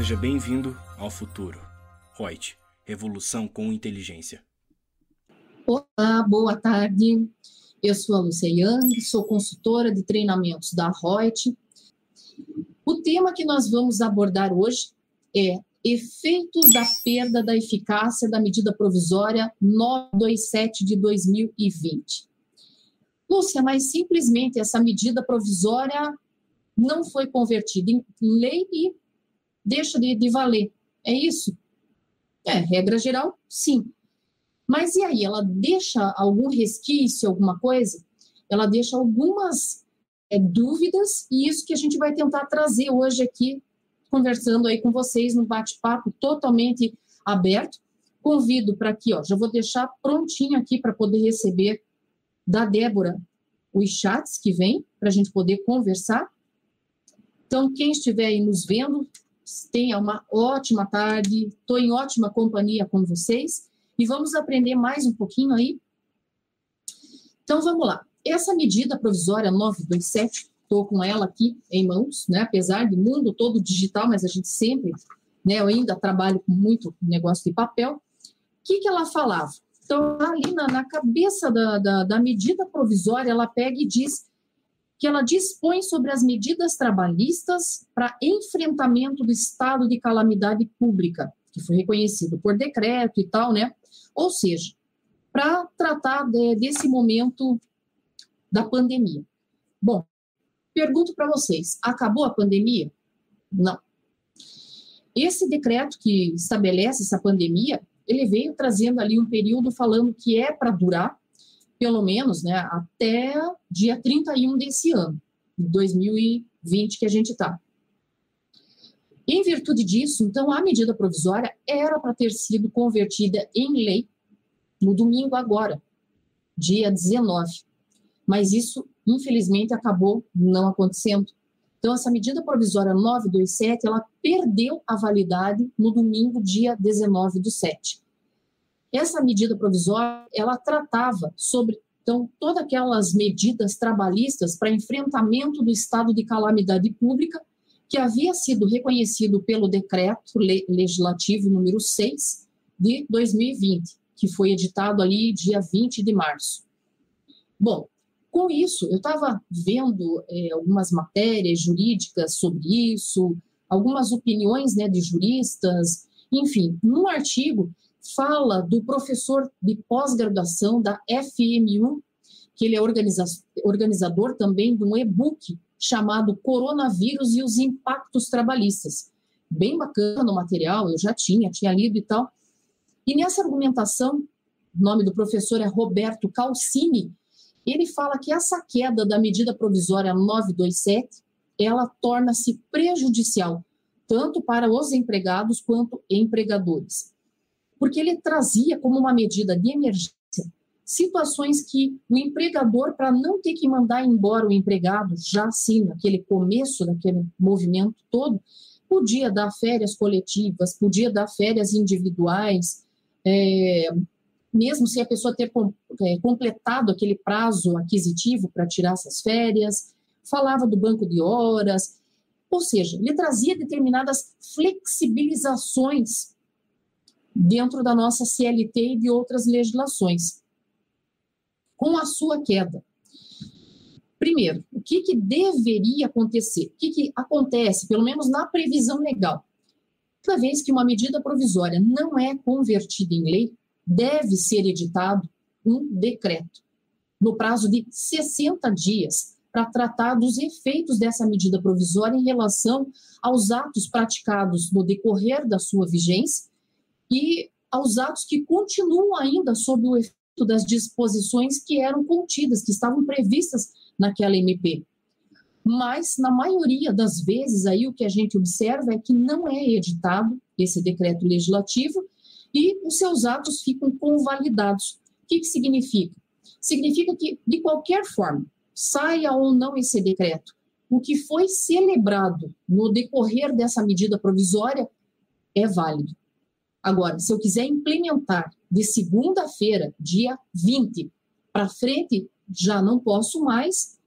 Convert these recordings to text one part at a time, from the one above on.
Seja bem-vindo ao futuro. Reut, revolução com inteligência. Olá, boa tarde. Eu sou a Lúcia Yang, sou consultora de treinamentos da Reut. O tema que nós vamos abordar hoje é efeitos da perda da eficácia da medida provisória 927 de 2020. Lúcia, mas simplesmente essa medida provisória não foi convertida em lei e deixa de, de valer. É isso? É, regra geral, sim. Mas e aí, ela deixa algum resquício, alguma coisa? Ela deixa algumas é, dúvidas, e isso que a gente vai tentar trazer hoje aqui, conversando aí com vocês, num bate-papo totalmente aberto. Convido para aqui, ó, já vou deixar prontinho aqui para poder receber da Débora os chats que vem, para a gente poder conversar. Então, quem estiver aí nos vendo, tenha uma ótima tarde, estou em ótima companhia com vocês e vamos aprender mais um pouquinho aí. Então, vamos lá. Essa medida provisória 927, estou com ela aqui em mãos, né? apesar do mundo todo digital, mas a gente sempre, né? eu ainda trabalho com muito negócio de papel. O que, que ela falava? Então, ali na, na cabeça da, da, da medida provisória, ela pega e diz que ela dispõe sobre as medidas trabalhistas para enfrentamento do estado de calamidade pública, que foi reconhecido por decreto e tal, né? Ou seja, para tratar de, desse momento da pandemia. Bom, pergunto para vocês: acabou a pandemia? Não. Esse decreto que estabelece essa pandemia, ele veio trazendo ali um período falando que é para durar, pelo menos, né, até dia 31 desse ano, 2020 que a gente está. Em virtude disso, então, a medida provisória era para ter sido convertida em lei no domingo agora, dia 19. Mas isso, infelizmente, acabou não acontecendo. Então, essa medida provisória 927, ela perdeu a validade no domingo, dia 19 do 7. Essa medida provisória, ela tratava sobre então todas aquelas medidas trabalhistas para enfrentamento do estado de calamidade pública que havia sido reconhecido pelo decreto legislativo número 6 de 2020, que foi editado ali dia 20 de março. Bom, com isso, eu estava vendo é, algumas matérias jurídicas sobre isso, algumas opiniões né, de juristas, enfim, num artigo fala do professor de pós-graduação da FMU, que ele é organiza organizador também de um e-book chamado Coronavírus e os Impactos Trabalhistas. Bem bacana o material, eu já tinha, tinha lido e tal. E nessa argumentação, o nome do professor é Roberto Calcini, ele fala que essa queda da medida provisória 927, ela torna-se prejudicial tanto para os empregados quanto empregadores porque ele trazia como uma medida de emergência situações que o empregador, para não ter que mandar embora o empregado, já assim, naquele começo daquele movimento todo, podia dar férias coletivas, podia dar férias individuais, é, mesmo sem a pessoa ter é, completado aquele prazo aquisitivo para tirar essas férias, falava do banco de horas, ou seja, ele trazia determinadas flexibilizações dentro da nossa CLT e de outras legislações. Com a sua queda, primeiro, o que, que deveria acontecer? O que, que acontece, pelo menos na previsão legal? Toda vez que uma medida provisória não é convertida em lei, deve ser editado um decreto, no prazo de 60 dias, para tratar dos efeitos dessa medida provisória em relação aos atos praticados no decorrer da sua vigência e aos atos que continuam ainda sob o efeito das disposições que eram contidas, que estavam previstas naquela MP. Mas, na maioria das vezes, aí o que a gente observa é que não é editado esse decreto legislativo e os seus atos ficam convalidados. O que, que significa? Significa que, de qualquer forma, saia ou não esse decreto, o que foi celebrado no decorrer dessa medida provisória é válido. Agora, se eu quiser implementar de segunda-feira, dia 20, para frente, já não posso mais,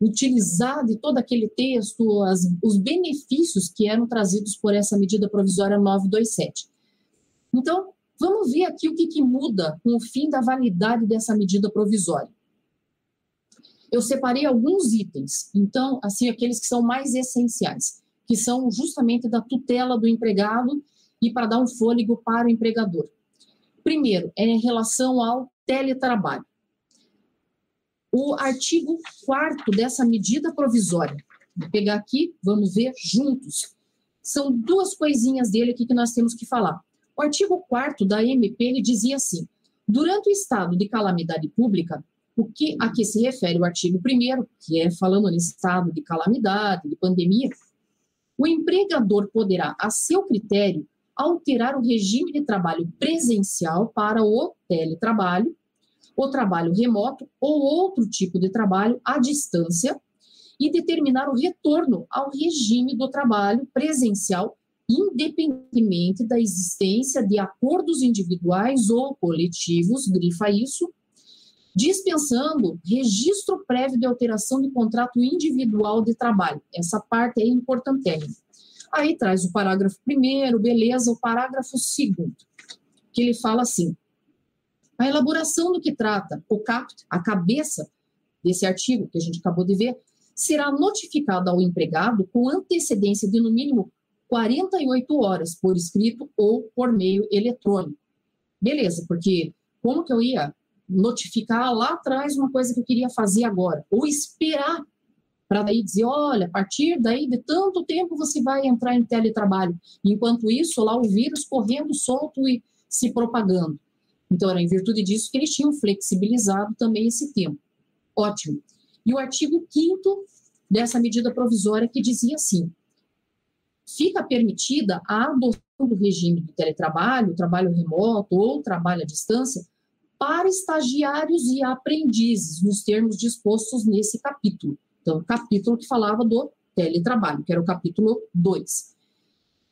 utilizar de todo aquele texto as, os benefícios que eram trazidos por essa medida provisória 927. Então, vamos ver aqui o que, que muda com o fim da validade dessa medida provisória. Eu separei alguns itens, então, assim, aqueles que são mais essenciais, que são justamente da tutela do empregado e para dar um fôlego para o empregador. Primeiro, é em relação ao teletrabalho. O artigo 4 dessa medida provisória, vou pegar aqui, vamos ver juntos. São duas coisinhas dele aqui que nós temos que falar. O artigo 4 da MP ele dizia assim: durante o estado de calamidade pública, o que a que se refere o artigo 1 que é falando nesse estado de calamidade, de pandemia, o empregador poderá, a seu critério, alterar o regime de trabalho presencial para o teletrabalho, o trabalho remoto ou outro tipo de trabalho à distância e determinar o retorno ao regime do trabalho presencial, independentemente da existência de acordos individuais ou coletivos, grifa isso, dispensando registro prévio de alteração de contrato individual de trabalho. Essa parte é importante. Aí traz o parágrafo primeiro, beleza, o parágrafo segundo, que ele fala assim: a elaboração do que trata o caput, a cabeça desse artigo que a gente acabou de ver, será notificada ao empregado com antecedência de no mínimo 48 horas por escrito ou por meio eletrônico. Beleza, porque como que eu ia notificar lá atrás uma coisa que eu queria fazer agora? Ou esperar para daí dizer, olha, a partir daí de tanto tempo você vai entrar em teletrabalho. Enquanto isso, lá o vírus correndo solto e se propagando. Então, era em virtude disso que eles tinham flexibilizado também esse tempo. Ótimo. E o artigo 5 dessa medida provisória que dizia assim: fica permitida a adoção do regime do teletrabalho, trabalho remoto ou trabalho à distância para estagiários e aprendizes, nos termos dispostos nesse capítulo. Então, capítulo que falava do teletrabalho, que era o capítulo 2.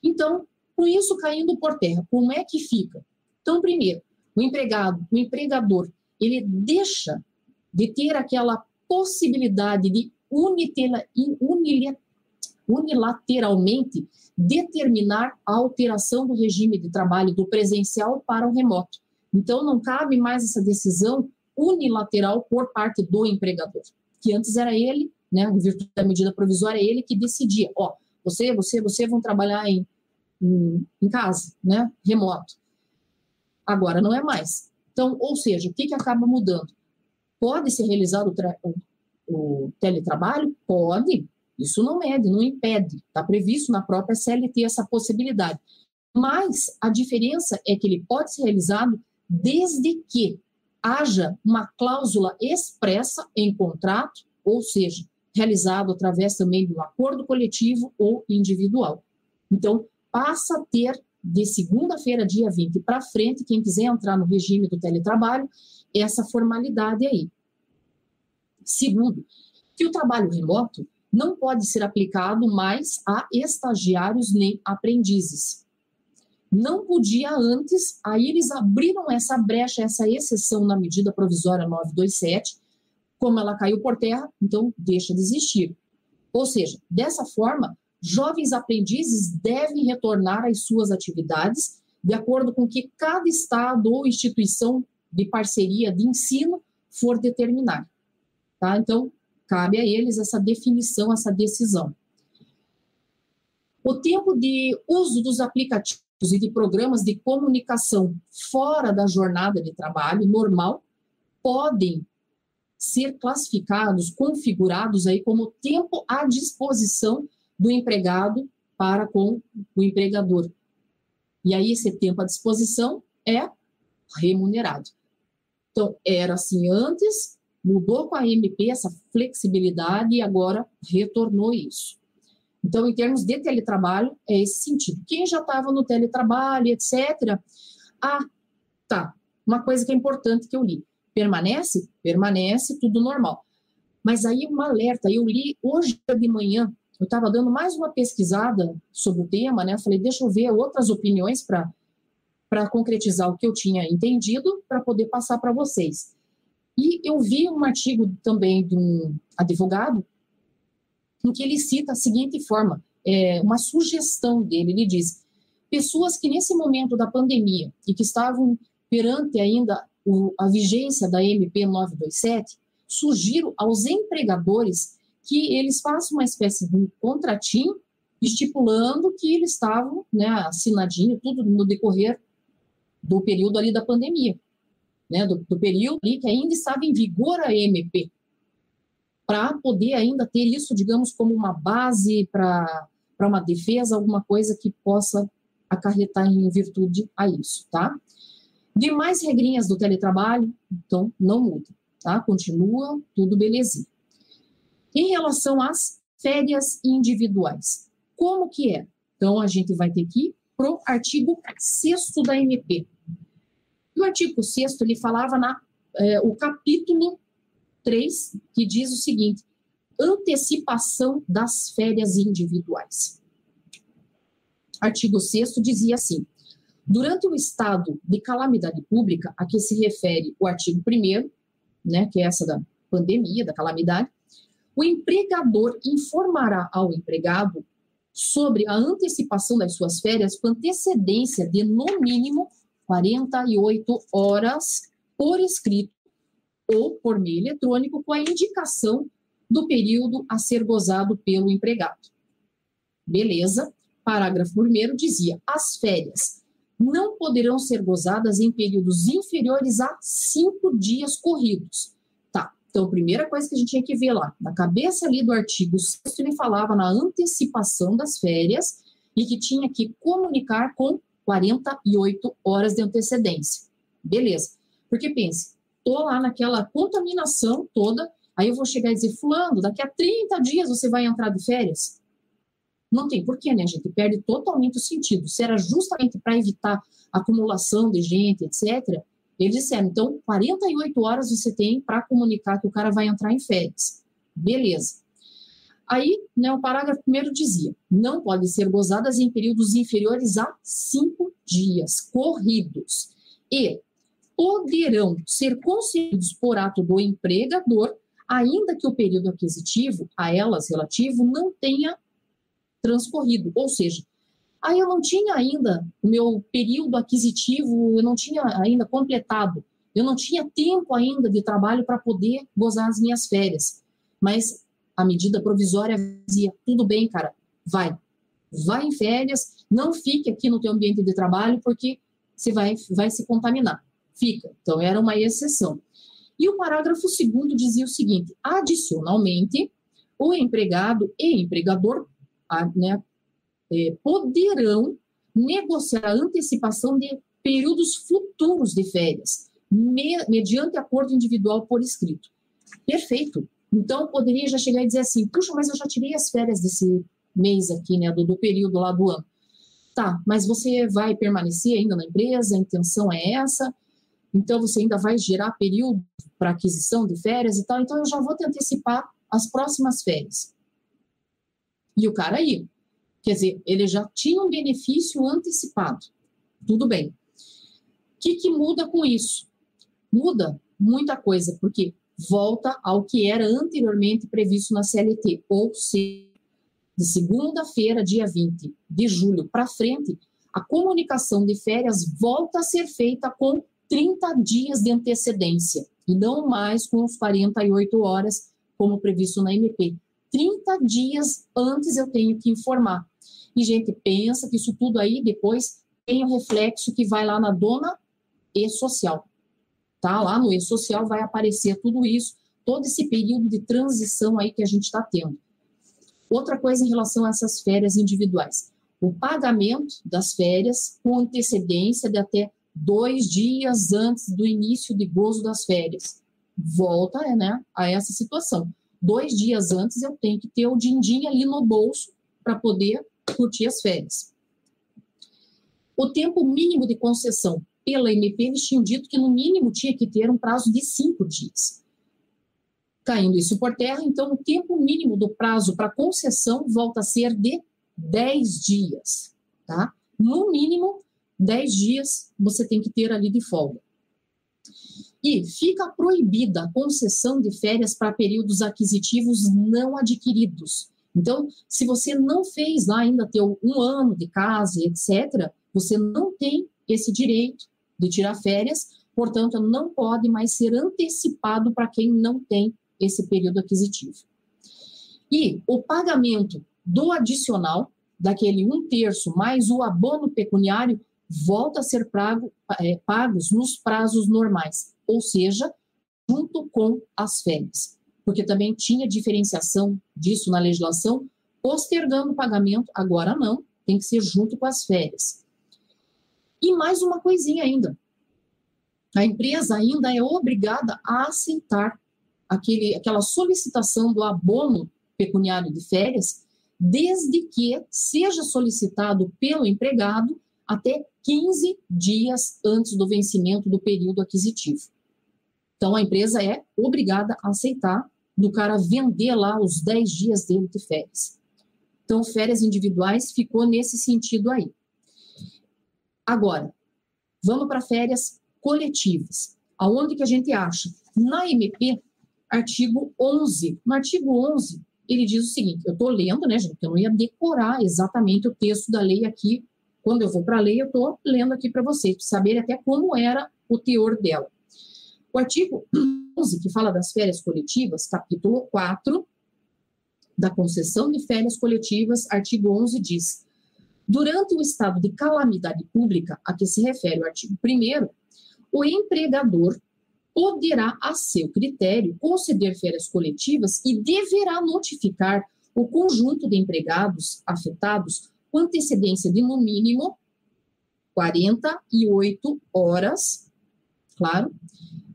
Então, com isso caindo por terra, como é que fica? Então, primeiro, o empregado, o empregador, ele deixa de ter aquela possibilidade de unilateralmente determinar a alteração do regime de trabalho do presencial para o remoto. Então, não cabe mais essa decisão unilateral por parte do empregador, que antes era ele né, em virtude da medida provisória, é ele que decidia, ó, você, você, você vão trabalhar em, em, em casa, né, remoto. Agora não é mais. Então, ou seja, o que, que acaba mudando? Pode ser realizado o, o teletrabalho? Pode. Isso não mede, não impede. Está previsto na própria CLT essa possibilidade. Mas a diferença é que ele pode ser realizado desde que haja uma cláusula expressa em contrato, ou seja, realizado através também do acordo coletivo ou individual. Então, passa a ter de segunda-feira, dia 20 para frente, quem quiser entrar no regime do teletrabalho, essa formalidade aí. Segundo, que o trabalho remoto não pode ser aplicado mais a estagiários nem aprendizes. Não podia antes, aí eles abriram essa brecha, essa exceção na medida provisória 927, como ela caiu por terra, então deixa de existir. Ou seja, dessa forma, jovens aprendizes devem retornar às suas atividades de acordo com que cada estado ou instituição de parceria de ensino for determinar. Tá? Então, cabe a eles essa definição, essa decisão. O tempo de uso dos aplicativos e de programas de comunicação fora da jornada de trabalho normal podem ser classificados, configurados aí como tempo à disposição do empregado para com o empregador. E aí esse tempo à disposição é remunerado. Então, era assim antes, mudou com a MP essa flexibilidade e agora retornou isso. Então, em termos de teletrabalho, é esse sentido. Quem já estava no teletrabalho, etc. Ah, tá. Uma coisa que é importante que eu li. Permanece? Permanece, tudo normal. Mas aí um alerta, eu li hoje de manhã, eu estava dando mais uma pesquisada sobre o tema, né? Falei, deixa eu ver outras opiniões para para concretizar o que eu tinha entendido para poder passar para vocês. E eu vi um artigo também de um advogado em que ele cita a seguinte forma, é, uma sugestão dele, ele diz, pessoas que nesse momento da pandemia e que estavam perante ainda o, a vigência da MP 927, sugiro aos empregadores que eles façam uma espécie de contratinho estipulando que eles estavam né, assinadinho, tudo no decorrer do período ali da pandemia, né, do, do período ali que ainda estava em vigor a MP, para poder ainda ter isso, digamos, como uma base para uma defesa, alguma coisa que possa acarretar em virtude a isso, tá? Demais regrinhas do teletrabalho, então, não muda, tá? Continua tudo belezinha. Em relação às férias individuais, como que é? Então, a gente vai ter que ir para o artigo 6 da MP. E o artigo 6 ele falava na é, o capítulo 3, que diz o seguinte: antecipação das férias individuais. Artigo 6 dizia assim: durante o estado de calamidade pública, a que se refere o artigo 1, né, que é essa da pandemia, da calamidade, o empregador informará ao empregado sobre a antecipação das suas férias com antecedência de, no mínimo, 48 horas por escrito ou por meio eletrônico com a indicação do período a ser gozado pelo empregado. Beleza? Parágrafo 1 dizia: as férias não poderão ser gozadas em períodos inferiores a cinco dias corridos, então, primeira coisa que a gente tinha que ver lá, na cabeça ali do artigo 6, ele falava na antecipação das férias e que tinha que comunicar com 48 horas de antecedência. Beleza. Porque pense, tô lá naquela contaminação toda, aí eu vou chegar e dizer, fulano, daqui a 30 dias você vai entrar de férias? Não tem porquê, né, gente? Perde totalmente o sentido. Se era justamente para evitar acumulação de gente, etc., eles disseram, então, 48 horas você tem para comunicar que o cara vai entrar em férias. Beleza. Aí, né, o parágrafo primeiro dizia: não podem ser gozadas em períodos inferiores a cinco dias corridos e poderão ser concedidos por ato do empregador, ainda que o período aquisitivo a elas relativo não tenha transcorrido, ou seja, Aí eu não tinha ainda o meu período aquisitivo, eu não tinha ainda completado, eu não tinha tempo ainda de trabalho para poder gozar as minhas férias. Mas a medida provisória dizia: tudo bem, cara, vai, vai em férias, não fique aqui no teu ambiente de trabalho porque você vai, vai se contaminar. Fica. Então era uma exceção. E o parágrafo segundo dizia o seguinte: adicionalmente, o empregado e empregador, né, é, poderão negociar a antecipação de períodos futuros de férias, me, mediante acordo individual por escrito. Perfeito. Então, poderia já chegar e dizer assim: puxa, mas eu já tirei as férias desse mês aqui, né, do, do período lá do ano. Tá, mas você vai permanecer ainda na empresa, a intenção é essa, então você ainda vai gerar período para aquisição de férias e tal, então eu já vou te antecipar as próximas férias. E o cara aí, Quer dizer, ele já tinha um benefício antecipado. Tudo bem. O que, que muda com isso? Muda muita coisa, porque volta ao que era anteriormente previsto na CLT, ou seja, de segunda-feira, dia 20 de julho para frente, a comunicação de férias volta a ser feita com 30 dias de antecedência, e não mais com os 48 horas, como previsto na MP. 30 dias antes eu tenho que informar. E gente pensa que isso tudo aí depois tem o um reflexo que vai lá na dona e social. Tá? Lá no e-social vai aparecer tudo isso, todo esse período de transição aí que a gente está tendo. Outra coisa em relação a essas férias individuais. O pagamento das férias com antecedência de até dois dias antes do início de gozo das férias. Volta né, a essa situação dois dias antes eu tenho que ter o din-din ali no bolso para poder curtir as férias. O tempo mínimo de concessão pela MP, eles tinham dito que no mínimo tinha que ter um prazo de cinco dias. Caindo isso por terra, então o tempo mínimo do prazo para concessão volta a ser de 10 dias, tá? No mínimo, 10 dias você tem que ter ali de folga. E fica proibida a concessão de férias para períodos aquisitivos não adquiridos, Então, se você não fez lá ainda teu um ano de casa, etc., você não tem esse direito de tirar férias, portanto, não pode mais ser antecipado para quem não tem esse período aquisitivo. E o pagamento do adicional, daquele um terço mais o abono pecuniário, volta a ser pago, é, pagos nos prazos normais, ou seja, junto com as férias. Porque também tinha diferenciação disso na legislação, postergando o pagamento, agora não, tem que ser junto com as férias. E mais uma coisinha ainda. A empresa ainda é obrigada a aceitar aquele, aquela solicitação do abono pecuniário de férias, desde que seja solicitado pelo empregado até 15 dias antes do vencimento do período aquisitivo. Então, a empresa é obrigada a aceitar do cara vender lá os 10 dias dele de férias. Então, férias individuais ficou nesse sentido aí. Agora, vamos para férias coletivas. Aonde que a gente acha? Na MP, artigo 11. No artigo 11, ele diz o seguinte, eu estou lendo, né, gente, eu não ia decorar exatamente o texto da lei aqui, quando eu vou para a lei, eu estou lendo aqui para vocês, para saberem até como era o teor dela. Artigo 11, que fala das férias coletivas, capítulo 4 da concessão de férias coletivas, artigo 11 diz: Durante o estado de calamidade pública a que se refere o artigo 1, o empregador poderá, a seu critério, conceder férias coletivas e deverá notificar o conjunto de empregados afetados com antecedência de, no mínimo, 48 horas, claro,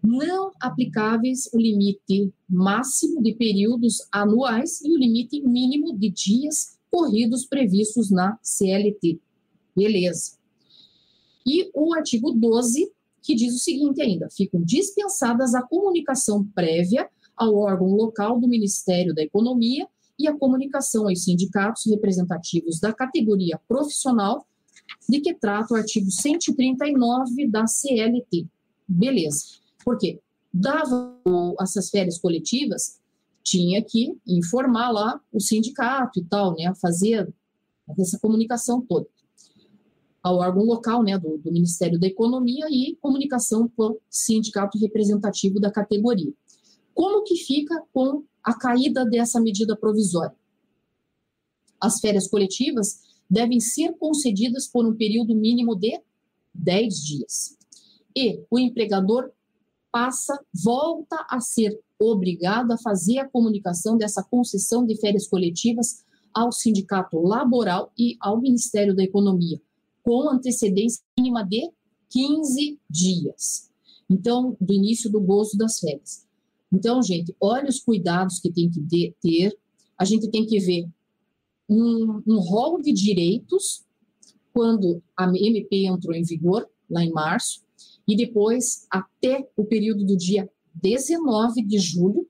não aplicáveis o limite máximo de períodos anuais e o limite mínimo de dias corridos previstos na CLT. Beleza. E o artigo 12, que diz o seguinte ainda: ficam dispensadas a comunicação prévia ao órgão local do Ministério da Economia e a comunicação aos sindicatos representativos da categoria profissional de que trata o artigo 139 da CLT. Beleza. Por quê? Dava essas férias coletivas, tinha que informar lá o sindicato e tal, né, fazer essa comunicação toda ao órgão local, né, do, do Ministério da Economia e comunicação com o sindicato representativo da categoria. Como que fica com a caída dessa medida provisória? As férias coletivas devem ser concedidas por um período mínimo de 10 dias. E o empregador passa, volta a ser obrigado a fazer a comunicação dessa concessão de férias coletivas ao sindicato laboral e ao Ministério da Economia, com antecedência mínima de 15 dias. Então, do início do gozo das férias. Então, gente, olha os cuidados que tem que ter. A gente tem que ver um, um rol de direitos quando a MP entrou em vigor, lá em março, e depois até o período do dia 19 de julho,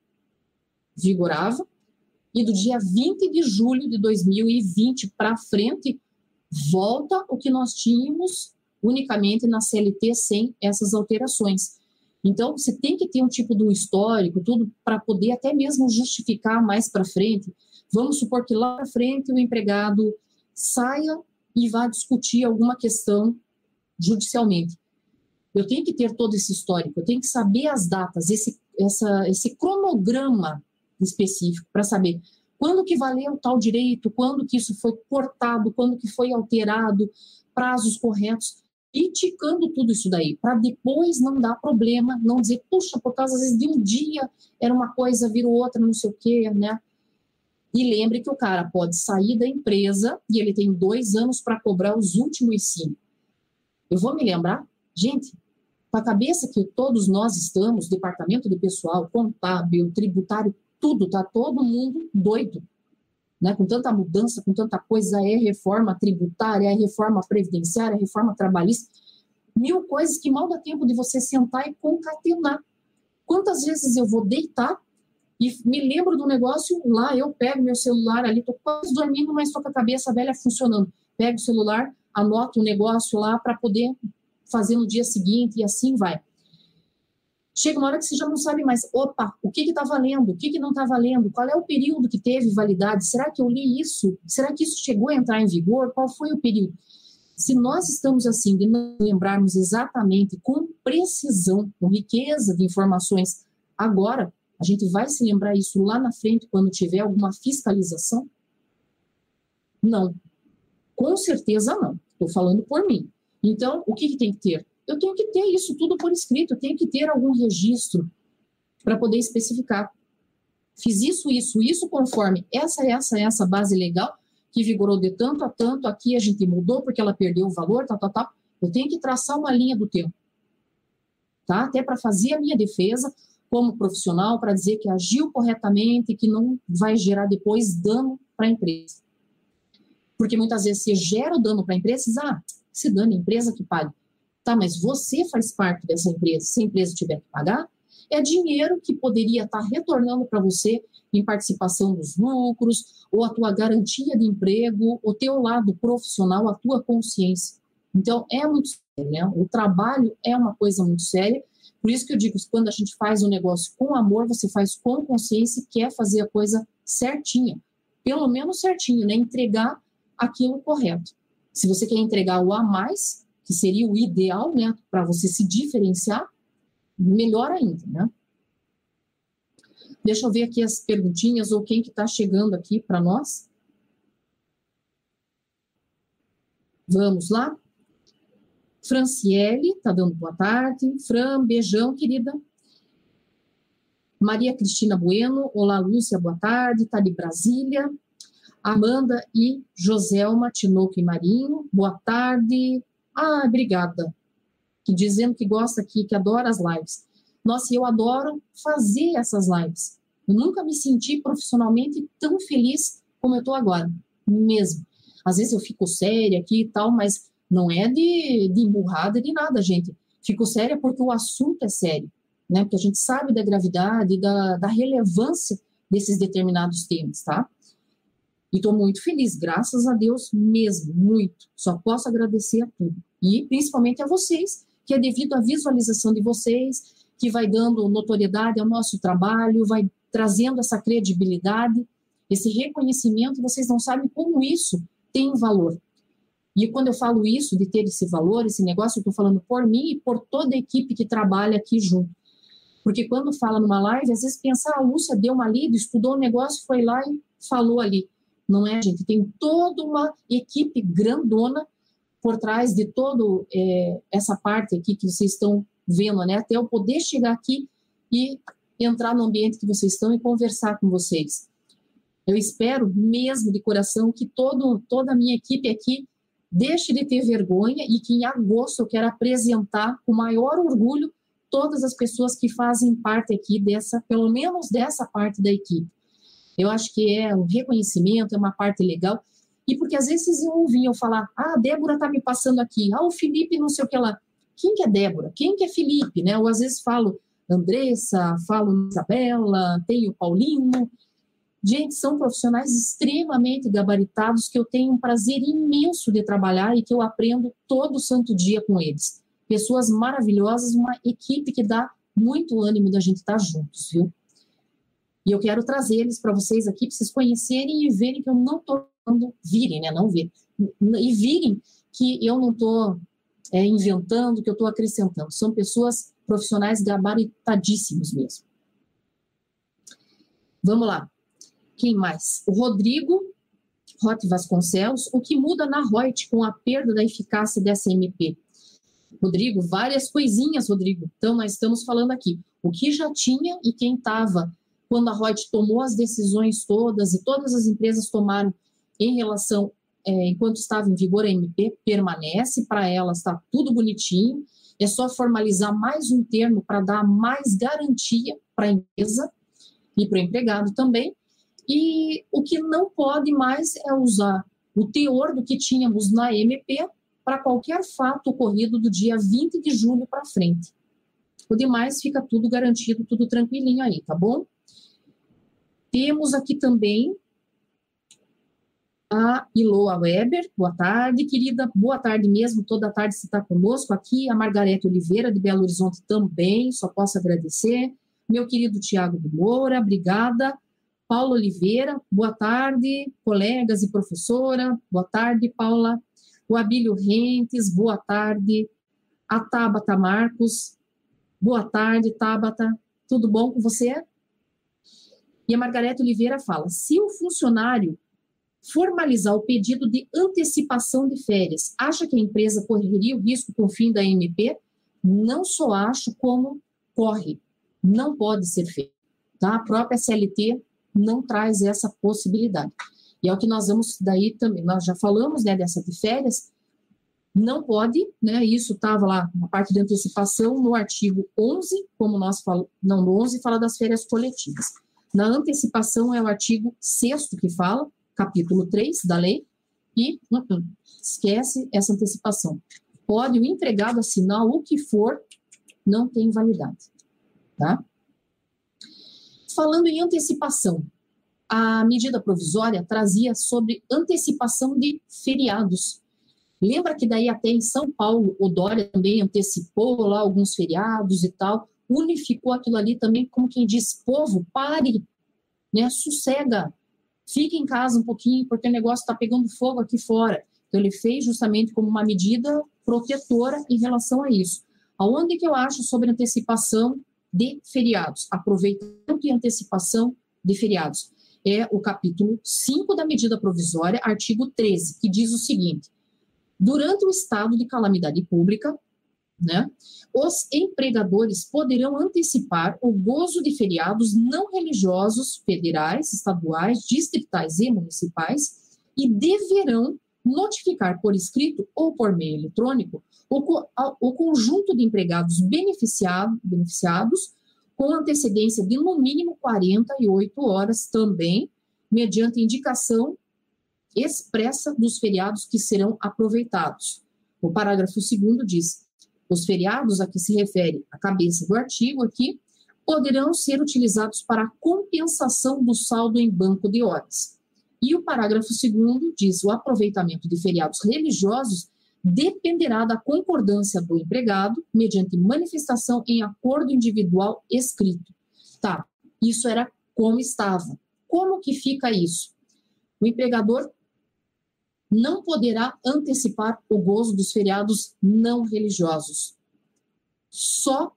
vigorava, e do dia 20 de julho de 2020 para frente, volta o que nós tínhamos unicamente na CLT sem essas alterações. Então, você tem que ter um tipo um histórico, tudo para poder até mesmo justificar mais para frente. Vamos supor que lá para frente o empregado saia e vá discutir alguma questão judicialmente. Eu tenho que ter todo esse histórico, eu tenho que saber as datas, esse, essa, esse cronograma específico para saber quando que valeu tal direito, quando que isso foi cortado, quando que foi alterado, prazos corretos, e ticando tudo isso daí, para depois não dar problema, não dizer, puxa, por causa às vezes de um dia era uma coisa, virou outra, não sei o quê, né? E lembre que o cara pode sair da empresa e ele tem dois anos para cobrar os últimos cinco. Eu vou me lembrar, gente, com a cabeça que todos nós estamos, departamento de pessoal, contábil, tributário, tudo, tá todo mundo doido. Né? Com tanta mudança, com tanta coisa, é reforma tributária, é reforma previdenciária, é reforma trabalhista, mil coisas que mal dá tempo de você sentar e concatenar. Quantas vezes eu vou deitar e me lembro do negócio, lá eu pego meu celular ali, tô quase dormindo, mas tô com a cabeça velha funcionando. Pego o celular, anoto o negócio lá para poder fazer no dia seguinte e assim vai. Chega uma hora que você já não sabe mais, opa, o que está valendo, o que, que não está valendo, qual é o período que teve validade, será que eu li isso? Será que isso chegou a entrar em vigor? Qual foi o período? Se nós estamos assim, de não lembrarmos exatamente, com precisão, com riqueza de informações, agora, a gente vai se lembrar isso lá na frente, quando tiver alguma fiscalização? Não. Com certeza não. Estou falando por mim. Então, o que, que tem que ter? eu tenho que ter isso tudo por escrito, eu tenho que ter algum registro para poder especificar. Fiz isso, isso, isso conforme essa, essa, essa base legal que vigorou de tanto a tanto, aqui a gente mudou porque ela perdeu o valor, tal, tal, tal. Eu tenho que traçar uma linha do tempo, tá? Até para fazer a minha defesa como profissional, para dizer que agiu corretamente, que não vai gerar depois dano para a empresa. Porque muitas vezes você gera o dano para a empresa, ah, se dane, a empresa que pague. Tá, mas você faz parte dessa empresa. Se a empresa tiver que pagar, é dinheiro que poderia estar retornando para você em participação dos lucros, ou a tua garantia de emprego, o teu lado profissional, a tua consciência. Então, é muito sério, né? O trabalho é uma coisa muito séria. Por isso que eu digo, quando a gente faz um negócio com amor, você faz com consciência e quer fazer a coisa certinha. Pelo menos certinho, né? Entregar aquilo correto. Se você quer entregar o a mais, que seria o ideal, né, para você se diferenciar, melhor ainda, né? Deixa eu ver aqui as perguntinhas ou quem que está chegando aqui para nós. Vamos lá. Franciele, está dando boa tarde. Fran, beijão, querida. Maria Cristina Bueno, olá, Lúcia, boa tarde. Está de Brasília. Amanda e Joselma Tinoco e Marinho, boa tarde. Ah, obrigada. Que dizendo que gosta aqui, que adora as lives. Nossa, eu adoro fazer essas lives. Eu nunca me senti profissionalmente tão feliz como eu estou agora, mesmo. Às vezes eu fico séria aqui e tal, mas não é de, de emburrada de nada, gente. Fico séria porque o assunto é sério, né? Porque a gente sabe da gravidade, da, da relevância desses determinados temas, tá? E estou muito feliz, graças a Deus mesmo, muito. Só posso agradecer a tudo. E principalmente a vocês, que é devido à visualização de vocês, que vai dando notoriedade ao nosso trabalho, vai trazendo essa credibilidade, esse reconhecimento. Vocês não sabem como isso tem valor. E quando eu falo isso, de ter esse valor, esse negócio, eu estou falando por mim e por toda a equipe que trabalha aqui junto. Porque quando fala numa live, às vezes pensa, ah, a Lúcia deu uma lida, estudou o um negócio, foi lá e falou ali não é, gente? Tem toda uma equipe grandona por trás de toda é, essa parte aqui que vocês estão vendo, né? Até eu poder chegar aqui e entrar no ambiente que vocês estão e conversar com vocês. Eu espero mesmo de coração que todo, toda a minha equipe aqui deixe de ter vergonha e que em agosto eu quero apresentar com maior orgulho todas as pessoas que fazem parte aqui dessa, pelo menos dessa parte da equipe. Eu acho que é um reconhecimento, é uma parte legal. E porque às vezes vocês ouviam falar, ah, a Débora tá me passando aqui, ah, o Felipe não sei o que lá. Quem que é Débora? Quem que é Felipe? Né? Ou às vezes falo Andressa, falo Isabela, tenho Paulinho. Gente, são profissionais extremamente gabaritados que eu tenho um prazer imenso de trabalhar e que eu aprendo todo santo dia com eles. Pessoas maravilhosas, uma equipe que dá muito ânimo da gente estar juntos, viu? E eu quero trazer eles para vocês aqui, para vocês conhecerem e verem que eu não estou falando, virem, né? Não ver. E virem que eu não estou é, inventando, que eu estou acrescentando. São pessoas profissionais gabaritadíssimos mesmo. Vamos lá. Quem mais? O Rodrigo Rote Vasconcelos. O que muda na Reut com a perda da eficácia dessa MP? Rodrigo, várias coisinhas, Rodrigo. Então, nós estamos falando aqui. O que já tinha e quem estava quando a Reut tomou as decisões todas e todas as empresas tomaram em relação, é, enquanto estava em vigor a MP, permanece para elas, está tudo bonitinho, é só formalizar mais um termo para dar mais garantia para a empresa e para o empregado também. E o que não pode mais é usar o teor do que tínhamos na MP para qualquer fato ocorrido do dia 20 de julho para frente. O demais fica tudo garantido, tudo tranquilinho aí, tá bom? Temos aqui também a Iloa Weber, boa tarde, querida. Boa tarde mesmo, toda tarde você está conosco aqui. A Margarete Oliveira, de Belo Horizonte, também, só posso agradecer. Meu querido Tiago de Moura, obrigada. Paula Oliveira, boa tarde, colegas e professora. Boa tarde, Paula. O Abílio Rentes, boa tarde. A Tabata Marcos, boa tarde, Tabata. Tudo bom com você? E a Margarete Oliveira fala: se o funcionário formalizar o pedido de antecipação de férias, acha que a empresa correria o risco com o fim da MP? Não só acho, como corre. Não pode ser feito. Tá? A própria CLT não traz essa possibilidade. E é o que nós vamos daí também, nós já falamos né, dessa de férias, não pode, né, isso estava lá na parte de antecipação, no artigo 11, como nós falamos, não, no 11 fala das férias coletivas. Na antecipação é o artigo 6 que fala, capítulo 3 da lei, e uh -uh, esquece essa antecipação. Pode o empregado assinar o que for, não tem validade. Tá? Falando em antecipação, a medida provisória trazia sobre antecipação de feriados. Lembra que daí até em São Paulo o Dória também antecipou lá alguns feriados e tal, unificou aquilo ali também como quem diz, povo, pare, né, sossega, fique em casa um pouquinho, porque o negócio está pegando fogo aqui fora. Então, ele fez justamente como uma medida protetora em relação a isso. Aonde que eu acho sobre antecipação de feriados? Aproveitamento e antecipação de feriados. É o capítulo 5 da medida provisória, artigo 13, que diz o seguinte: durante o estado de calamidade pública, né? Os empregadores poderão antecipar o gozo de feriados não religiosos federais, estaduais, distritais e municipais e deverão notificar por escrito ou por meio eletrônico o, o conjunto de empregados beneficiado, beneficiados com antecedência de no mínimo 48 horas também, mediante indicação expressa dos feriados que serão aproveitados. O parágrafo 2 diz: os feriados a que se refere a cabeça do artigo aqui poderão ser utilizados para compensação do saldo em banco de horas. E o parágrafo 2 diz: o aproveitamento de feriados religiosos dependerá da concordância do empregado mediante manifestação em acordo individual escrito. Tá, isso era como estava. Como que fica isso? O empregador não poderá antecipar o gozo dos feriados não religiosos. Só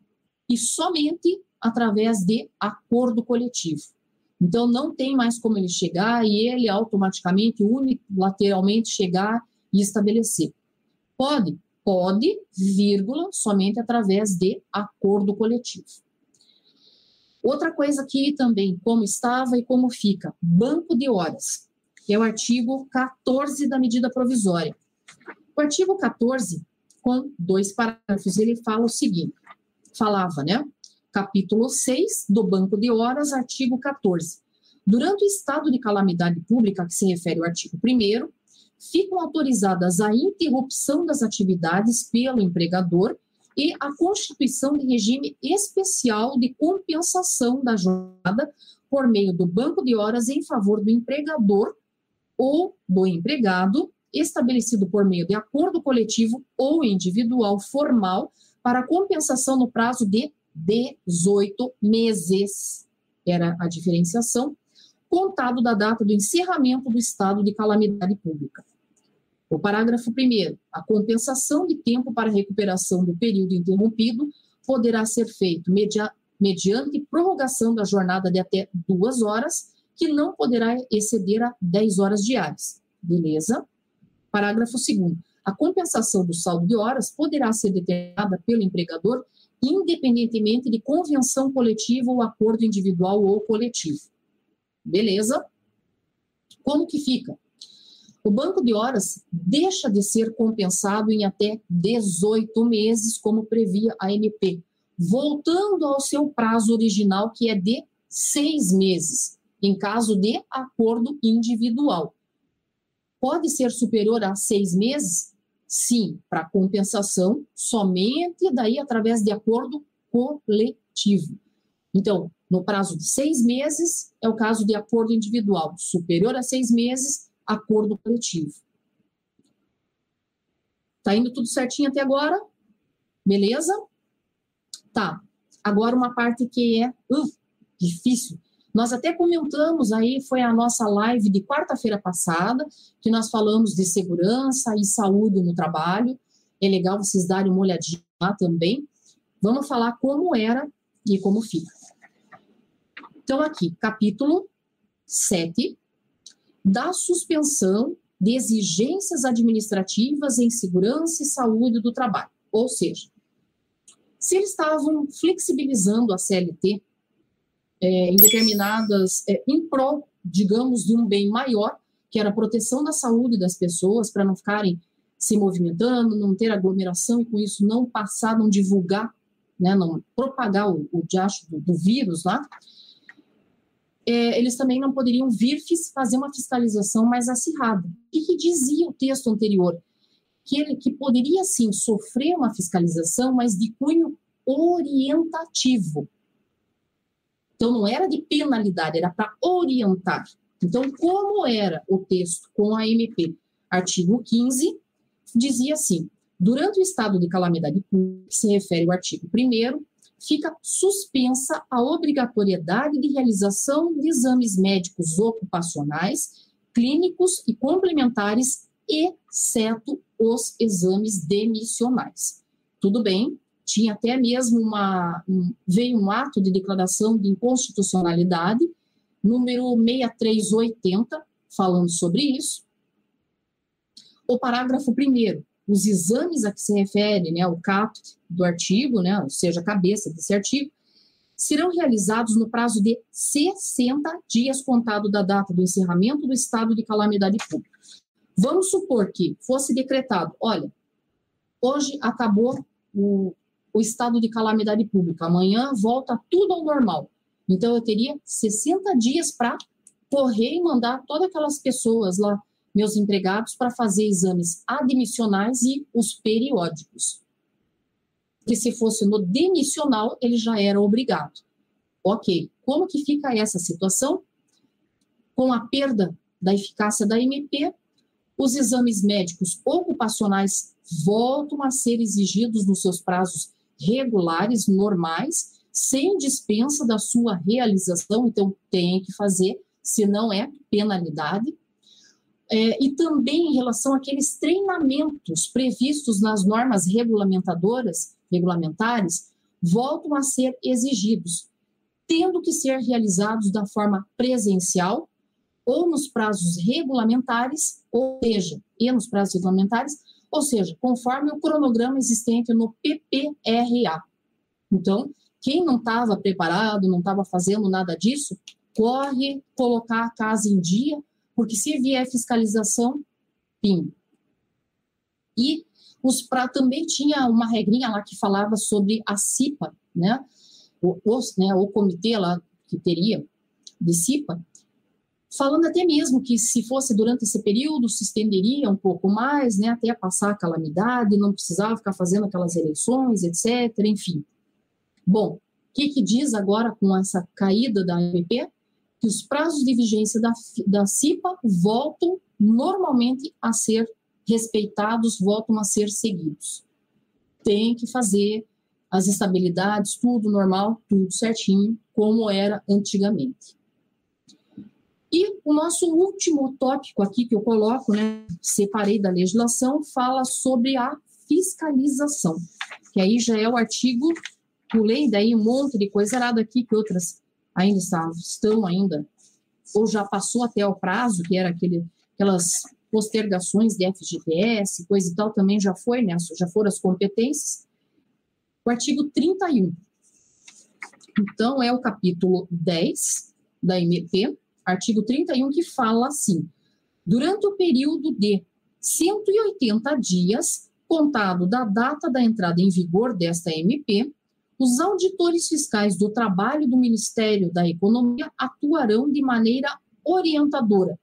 e somente através de acordo coletivo. Então, não tem mais como ele chegar e ele automaticamente, unilateralmente chegar e estabelecer. Pode? Pode, vírgula, somente através de acordo coletivo. Outra coisa aqui também, como estava e como fica, banco de horas que é o artigo 14 da medida provisória. O artigo 14, com dois parágrafos, ele fala o seguinte: falava, né? Capítulo 6 do Banco de Horas, artigo 14. Durante o estado de calamidade pública, que se refere ao artigo 1, ficam autorizadas a interrupção das atividades pelo empregador e a constituição de regime especial de compensação da jornada por meio do banco de horas em favor do empregador ou do empregado, estabelecido por meio de acordo coletivo ou individual formal para compensação no prazo de 18 meses. Era a diferenciação, contado da data do encerramento do estado de calamidade pública. O parágrafo 1. A compensação de tempo para recuperação do período interrompido poderá ser feito media, mediante prorrogação da jornada de até duas horas que não poderá exceder a 10 horas diárias. Beleza? Parágrafo 2. A compensação do saldo de horas poderá ser determinada pelo empregador independentemente de convenção coletiva ou acordo individual ou coletivo. Beleza? Como que fica? O banco de horas deixa de ser compensado em até 18 meses, como previa a MP, voltando ao seu prazo original, que é de seis meses, em caso de acordo individual. Pode ser superior a seis meses? Sim, para compensação, somente daí através de acordo coletivo. Então, no prazo de seis meses, é o caso de acordo individual. Superior a seis meses, acordo coletivo. Tá indo tudo certinho até agora? Beleza? Tá. Agora uma parte que é uh, difícil. Nós até comentamos aí, foi a nossa live de quarta-feira passada, que nós falamos de segurança e saúde no trabalho. É legal vocês darem uma olhadinha lá também. Vamos falar como era e como fica. Então, aqui, capítulo 7, da suspensão de exigências administrativas em segurança e saúde do trabalho. Ou seja, se eles estavam flexibilizando a CLT é, em determinadas, é, em prol, digamos, de um bem maior, que era a proteção da saúde das pessoas, para não ficarem se movimentando, não ter aglomeração e com isso não passar, não divulgar, né, não propagar o, o diacho do, do vírus lá, é, eles também não poderiam vir fazer uma fiscalização mais acirrada. O que, dizia o texto anterior? Que ele que poderia sim sofrer uma fiscalização, mas de cunho orientativo. Então não era de penalidade, era para orientar. Então, como era o texto com a MP? Artigo 15 dizia assim: durante o estado de calamidade pública, se refere ao artigo 1 fica suspensa a obrigatoriedade de realização de exames médicos ocupacionais, clínicos e complementares, exceto os exames demissionais. Tudo bem, tinha até mesmo uma. Um, veio um ato de declaração de inconstitucionalidade, número 6380, falando sobre isso. O parágrafo primeiro os exames a que se refere, né, o caput do artigo, né, ou seja, a cabeça desse artigo, serão realizados no prazo de 60 dias contado da data do encerramento do estado de calamidade pública. Vamos supor que fosse decretado, olha, hoje acabou o, o estado de calamidade pública, amanhã volta tudo ao normal. Então eu teria 60 dias para correr e mandar todas aquelas pessoas lá meus empregados para fazer exames admissionais e os periódicos. Que se fosse no demissional, ele já era obrigado. Ok, como que fica essa situação? Com a perda da eficácia da MP, os exames médicos ocupacionais voltam a ser exigidos nos seus prazos regulares, normais, sem dispensa da sua realização, então tem que fazer, se não é penalidade. É, e também em relação àqueles treinamentos previstos nas normas regulamentadoras, regulamentares, voltam a ser exigidos, tendo que ser realizados da forma presencial ou nos prazos regulamentares, ou seja, e nos prazos regulamentares, ou seja, conforme o cronograma existente no PPRA. Então, quem não estava preparado, não estava fazendo nada disso, corre colocar a casa em dia porque se vier fiscalização, pim. E os pra, também tinha uma regrinha lá que falava sobre a CIPA, né? O, os, né, o comitê lá que teria de CIPA, falando até mesmo que se fosse durante esse período se estenderia um pouco mais, né, até passar a calamidade, não precisava ficar fazendo aquelas eleições, etc. Enfim. Bom, o que, que diz agora com essa caída da MP? que os prazos de vigência da, da CIPA voltam normalmente a ser respeitados, voltam a ser seguidos. Tem que fazer as estabilidades, tudo normal, tudo certinho, como era antigamente. E o nosso último tópico aqui que eu coloco, né, separei da legislação, fala sobre a fiscalização, que aí já é o artigo, pulei daí um monte de coisa errada aqui que outras ainda estão, estão ainda, ou já passou até o prazo, que era aquele, aquelas postergações de FGTS, coisa e tal, também já foi, né? Já foram as competências. O artigo 31. Então, é o capítulo 10 da MP, artigo 31, que fala assim: durante o período de 180 dias, contado da data da entrada em vigor desta MP, os auditores fiscais do trabalho do Ministério da Economia atuarão de maneira orientadora,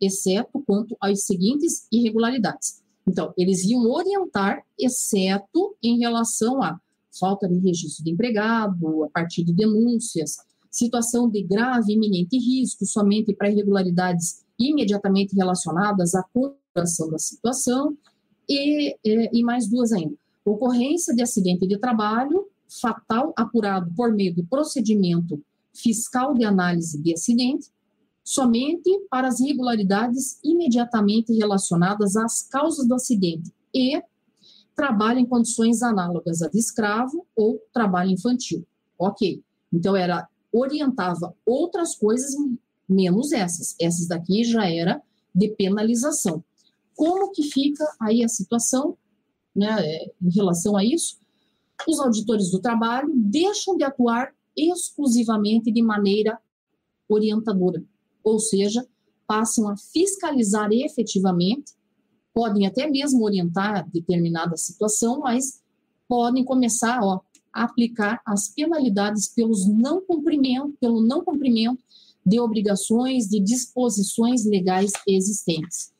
exceto quanto às seguintes irregularidades. Então, eles iam orientar, exceto em relação a falta de registro de empregado, a partir de denúncias, situação de grave e iminente risco, somente para irregularidades imediatamente relacionadas à comparação da situação e, é, e mais duas ainda. Ocorrência de acidente de trabalho fatal apurado por meio de procedimento fiscal de análise de acidente, somente para as irregularidades imediatamente relacionadas às causas do acidente e trabalho em condições análogas a de escravo ou trabalho infantil. Ok. Então, era orientava outras coisas menos essas. Essas daqui já era de penalização. Como que fica aí a situação né, em relação a isso? Os auditores do trabalho deixam de atuar exclusivamente de maneira orientadora, ou seja, passam a fiscalizar efetivamente, podem até mesmo orientar determinada situação, mas podem começar ó, aplicar as penalidades pelos não cumprimento, pelo não cumprimento de obrigações, de disposições legais existentes.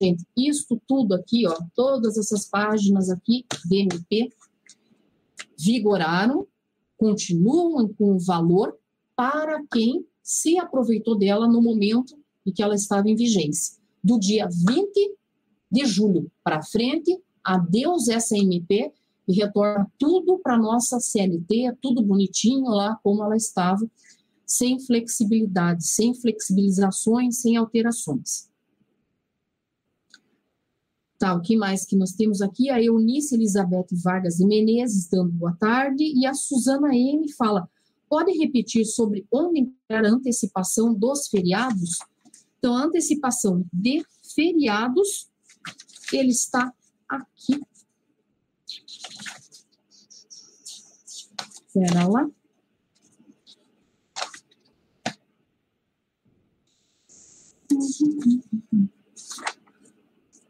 Gente, isto tudo aqui, ó, todas essas páginas aqui, DMP, vigoraram, continuam com valor para quem se aproveitou dela no momento em que ela estava em vigência. Do dia 20 de julho para frente, adeus SMP e retorna tudo para nossa CLT, tudo bonitinho lá como ela estava, sem flexibilidade, sem flexibilizações, sem alterações. Tá, o que mais que nós temos aqui? A Eunice Elizabeth Vargas e Menezes dando boa tarde e a Suzana M fala: pode repetir sobre onde entrar a antecipação dos feriados? Então, a antecipação de feriados, ele está aqui. Espera lá.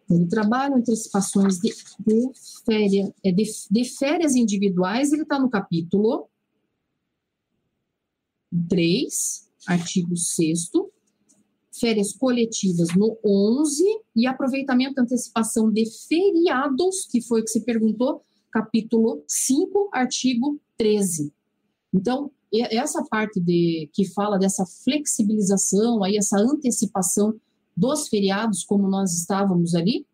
Ele trabalha antecipações de, de, férias, é de, de férias individuais, ele está no capítulo 3, artigo 6 férias coletivas no 11 e aproveitamento antecipação de feriados, que foi que se perguntou, capítulo 5, artigo 13. Então, essa parte de que fala dessa flexibilização, aí essa antecipação dos feriados, como nós estávamos ali,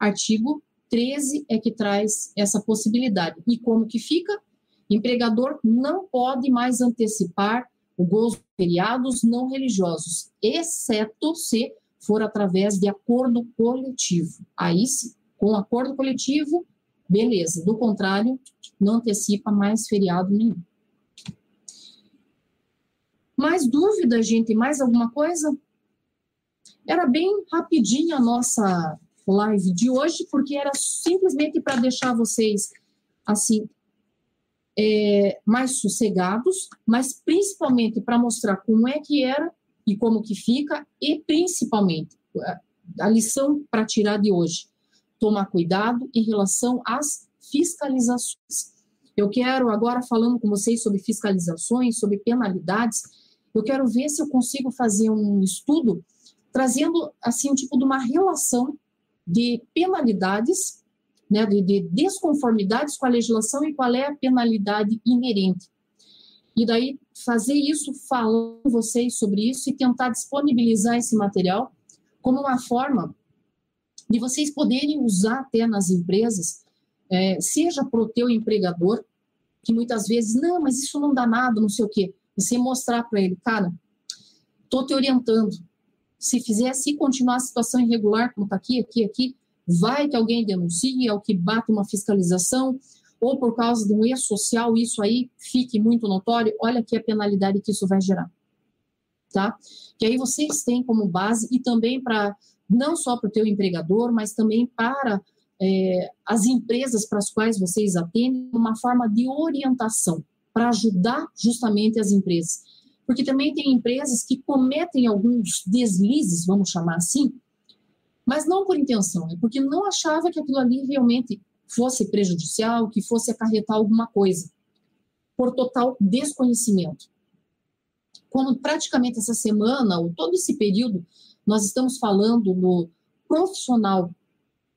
artigo 13 é que traz essa possibilidade. E como que fica? Empregador não pode mais antecipar o gozo de feriados não religiosos, exceto se for através de acordo coletivo. Aí, com acordo coletivo, beleza. Do contrário, não antecipa mais feriado nenhum. Mais dúvida, gente? Mais alguma coisa? Era bem rapidinha a nossa live de hoje, porque era simplesmente para deixar vocês assim é, mais sossegados, mas principalmente para mostrar como é que era e como que fica, e principalmente a lição para tirar de hoje, tomar cuidado em relação às fiscalizações. Eu quero agora falando com vocês sobre fiscalizações, sobre penalidades, eu quero ver se eu consigo fazer um estudo trazendo assim um tipo de uma relação de penalidades, né, de, de desconformidades com a legislação e qual é a penalidade inerente. E daí fazer isso falando com vocês sobre isso e tentar disponibilizar esse material como uma forma de vocês poderem usar até nas empresas, é, seja para o teu empregador, que muitas vezes, não, mas isso não dá nada, não sei o quê. Você mostrar para ele, cara, estou te orientando, se fizer, se continuar a situação irregular, como está aqui, aqui, aqui, vai que alguém denuncie, ou que bata uma fiscalização, ou por causa de um erro social, isso aí fique muito notório, olha aqui a penalidade que isso vai gerar. Tá? Que aí vocês têm como base, e também para, não só para o teu empregador, mas também para é, as empresas para as quais vocês atendem, uma forma de orientação, para ajudar justamente as empresas porque também tem empresas que cometem alguns deslizes, vamos chamar assim, mas não por intenção, é porque não achava que aquilo ali realmente fosse prejudicial, que fosse acarretar alguma coisa, por total desconhecimento. Como praticamente essa semana, ou todo esse período, nós estamos falando no profissional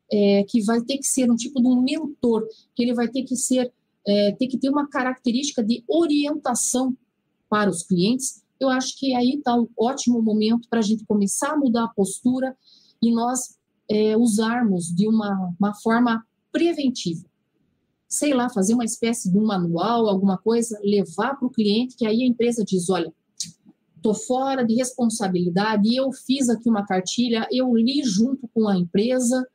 é, que vai ter que ser um tipo de um mentor, que ele vai ter que ser, é, ter que ter uma característica de orientação para os clientes, eu acho que aí está um ótimo momento para a gente começar a mudar a postura e nós é, usarmos de uma, uma forma preventiva. Sei lá, fazer uma espécie de um manual, alguma coisa, levar para o cliente, que aí a empresa diz: olha, estou fora de responsabilidade, eu fiz aqui uma cartilha, eu li junto com a empresa,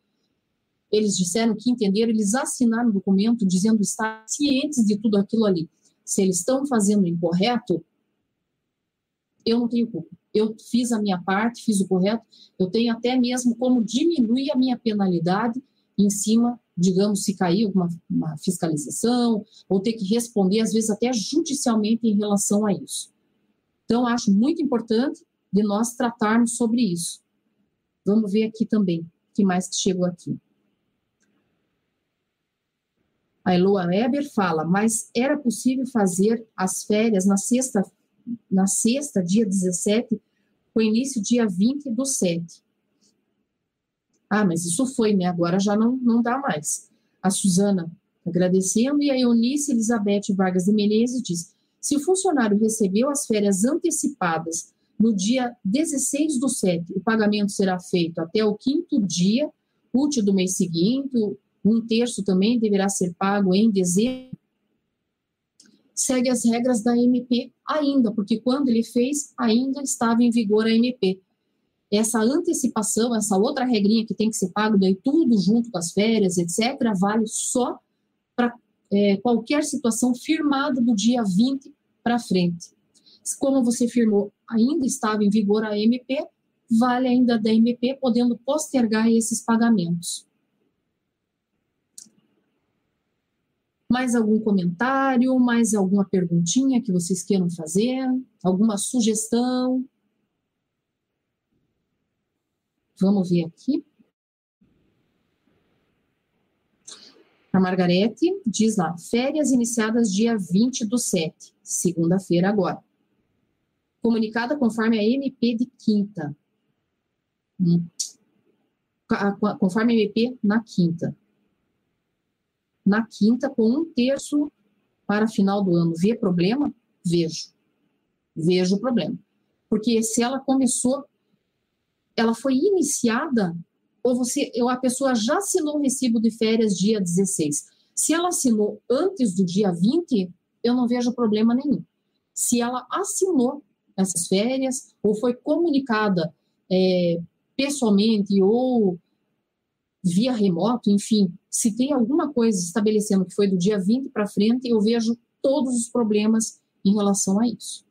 eles disseram que entenderam, eles assinaram o documento dizendo estar cientes de tudo aquilo ali. Se eles estão fazendo incorreto, eu não tenho culpa. Eu fiz a minha parte, fiz o correto, eu tenho até mesmo como diminuir a minha penalidade em cima, digamos, se cair alguma uma fiscalização, ou ter que responder, às vezes até judicialmente em relação a isso. Então, acho muito importante de nós tratarmos sobre isso. Vamos ver aqui também, o que mais chegou aqui. A Eloa Weber fala, mas era possível fazer as férias na sexta, na sexta, dia 17, com início dia 20 do 7. Ah, mas isso foi, né? Agora já não, não dá mais. A Suzana agradecendo e a Eunice Elizabeth Vargas de Menezes diz: se o funcionário recebeu as férias antecipadas no dia 16 do 7, o pagamento será feito até o quinto dia útil do mês seguinte, um terço também deverá ser pago em dezembro. Segue as regras da MP ainda, porque quando ele fez, ainda estava em vigor a MP. Essa antecipação, essa outra regrinha que tem que ser pago, daí tudo junto com as férias, etc., vale só para é, qualquer situação firmada do dia 20 para frente. Como você firmou, ainda estava em vigor a MP, vale ainda da MP, podendo postergar esses pagamentos. Mais algum comentário, mais alguma perguntinha que vocês queiram fazer? Alguma sugestão? Vamos ver aqui. A Margarete diz lá, férias iniciadas dia 20 do 7, segunda-feira agora. Comunicada conforme a MP de quinta. Hum. Conforme a MP na quinta. Na quinta, com um terço para final do ano. Vê problema? Vejo. Vejo o problema. Porque se ela começou, ela foi iniciada ou você, ou a pessoa já assinou o recibo de férias dia 16. Se ela assinou antes do dia 20, eu não vejo problema nenhum. Se ela assinou essas férias, ou foi comunicada é, pessoalmente ou via remoto, enfim, se tem alguma coisa estabelecendo que foi do dia 20 para frente, eu vejo todos os problemas em relação a isso.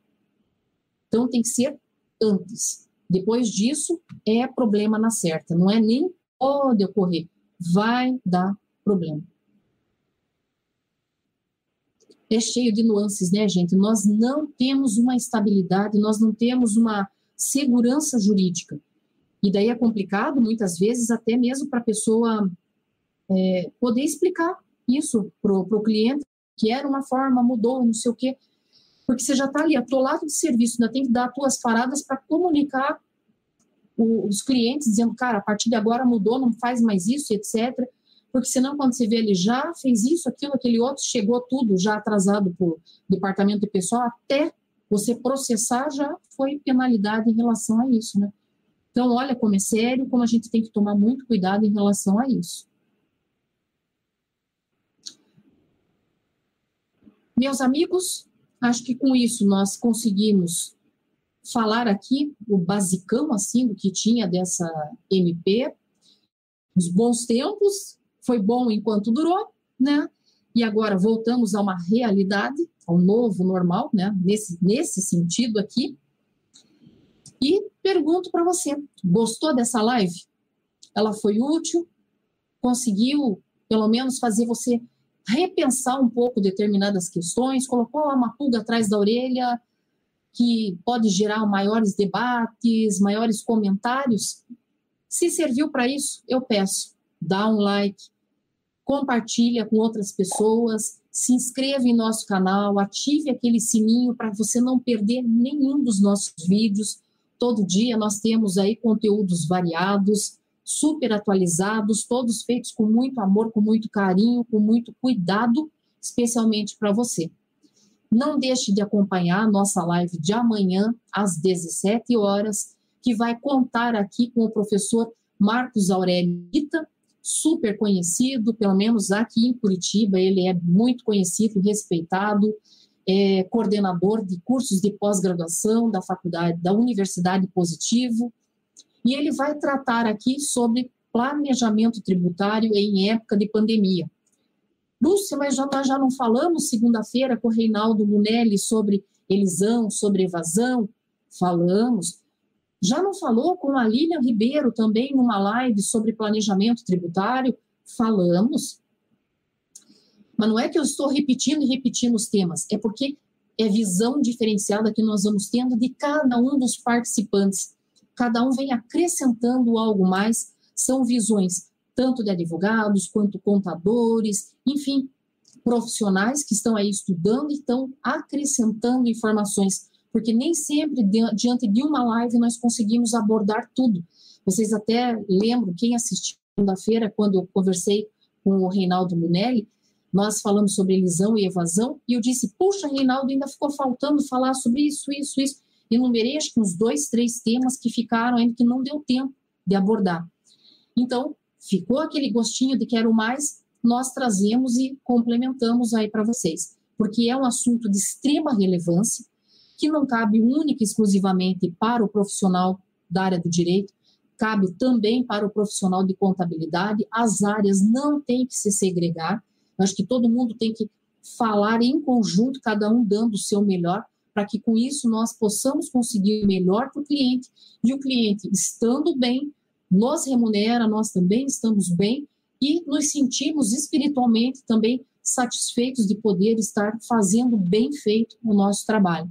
Então tem que ser antes. Depois disso, é problema na certa. Não é nem pode ocorrer. Vai dar problema. É cheio de nuances, né, gente? Nós não temos uma estabilidade, nós não temos uma segurança jurídica. E daí é complicado, muitas vezes, até mesmo para a pessoa é, poder explicar isso para o cliente, que era uma forma, mudou, não sei o quê porque você já está ali atolado de serviço, ainda tem que dar as tuas paradas para comunicar o, os clientes, dizendo, cara, a partir de agora mudou, não faz mais isso, etc. Porque senão, quando você vê ele já fez isso, aquilo, aquele outro, chegou tudo já atrasado o departamento de pessoal, até você processar já foi penalidade em relação a isso, né? Então, olha como é sério, como a gente tem que tomar muito cuidado em relação a isso. Meus amigos, Acho que com isso nós conseguimos falar aqui o basicão assim do que tinha dessa MP. Os bons tempos, foi bom enquanto durou, né? E agora voltamos a uma realidade, ao novo normal, né? Nesse, nesse sentido aqui. E pergunto para você: gostou dessa live? Ela foi útil? Conseguiu, pelo menos, fazer você repensar um pouco determinadas questões, colocou uma pulga atrás da orelha que pode gerar maiores debates, maiores comentários. Se serviu para isso, eu peço, dá um like, compartilha com outras pessoas, se inscreva em nosso canal, ative aquele sininho para você não perder nenhum dos nossos vídeos. Todo dia nós temos aí conteúdos variados, super atualizados, todos feitos com muito amor, com muito carinho, com muito cuidado, especialmente para você. Não deixe de acompanhar a nossa live de amanhã, às 17 horas, que vai contar aqui com o professor Marcos Aurélio Ita, super conhecido, pelo menos aqui em Curitiba, ele é muito conhecido, respeitado, é coordenador de cursos de pós-graduação da faculdade, da Universidade Positivo, e ele vai tratar aqui sobre planejamento tributário em época de pandemia. Lúcia, mas já, nós já não falamos segunda-feira com o Reinaldo Munelli sobre elisão, sobre evasão? Falamos. Já não falou com a Lilian Ribeiro também numa live sobre planejamento tributário? Falamos. Mas não é que eu estou repetindo e repetindo os temas, é porque é visão diferenciada que nós vamos tendo de cada um dos participantes. Cada um vem acrescentando algo mais, são visões tanto de advogados quanto contadores, enfim, profissionais que estão aí estudando e estão acrescentando informações, porque nem sempre diante de uma live nós conseguimos abordar tudo. Vocês até lembram, quem assistiu segunda-feira, quando eu conversei com o Reinaldo Munelli, nós falamos sobre elisão e evasão, e eu disse, puxa, Reinaldo, ainda ficou faltando falar sobre isso, isso, isso. Enumerei acho que uns dois, três temas que ficaram ainda que não deu tempo de abordar. Então, ficou aquele gostinho de quero mais, nós trazemos e complementamos aí para vocês, porque é um assunto de extrema relevância, que não cabe única e exclusivamente para o profissional da área do direito, cabe também para o profissional de contabilidade, as áreas não têm que se segregar, acho que todo mundo tem que falar em conjunto, cada um dando o seu melhor, para que com isso nós possamos conseguir o melhor para o cliente, e o cliente estando bem, nos remunera, nós também estamos bem e nos sentimos espiritualmente também satisfeitos de poder estar fazendo bem feito o nosso trabalho.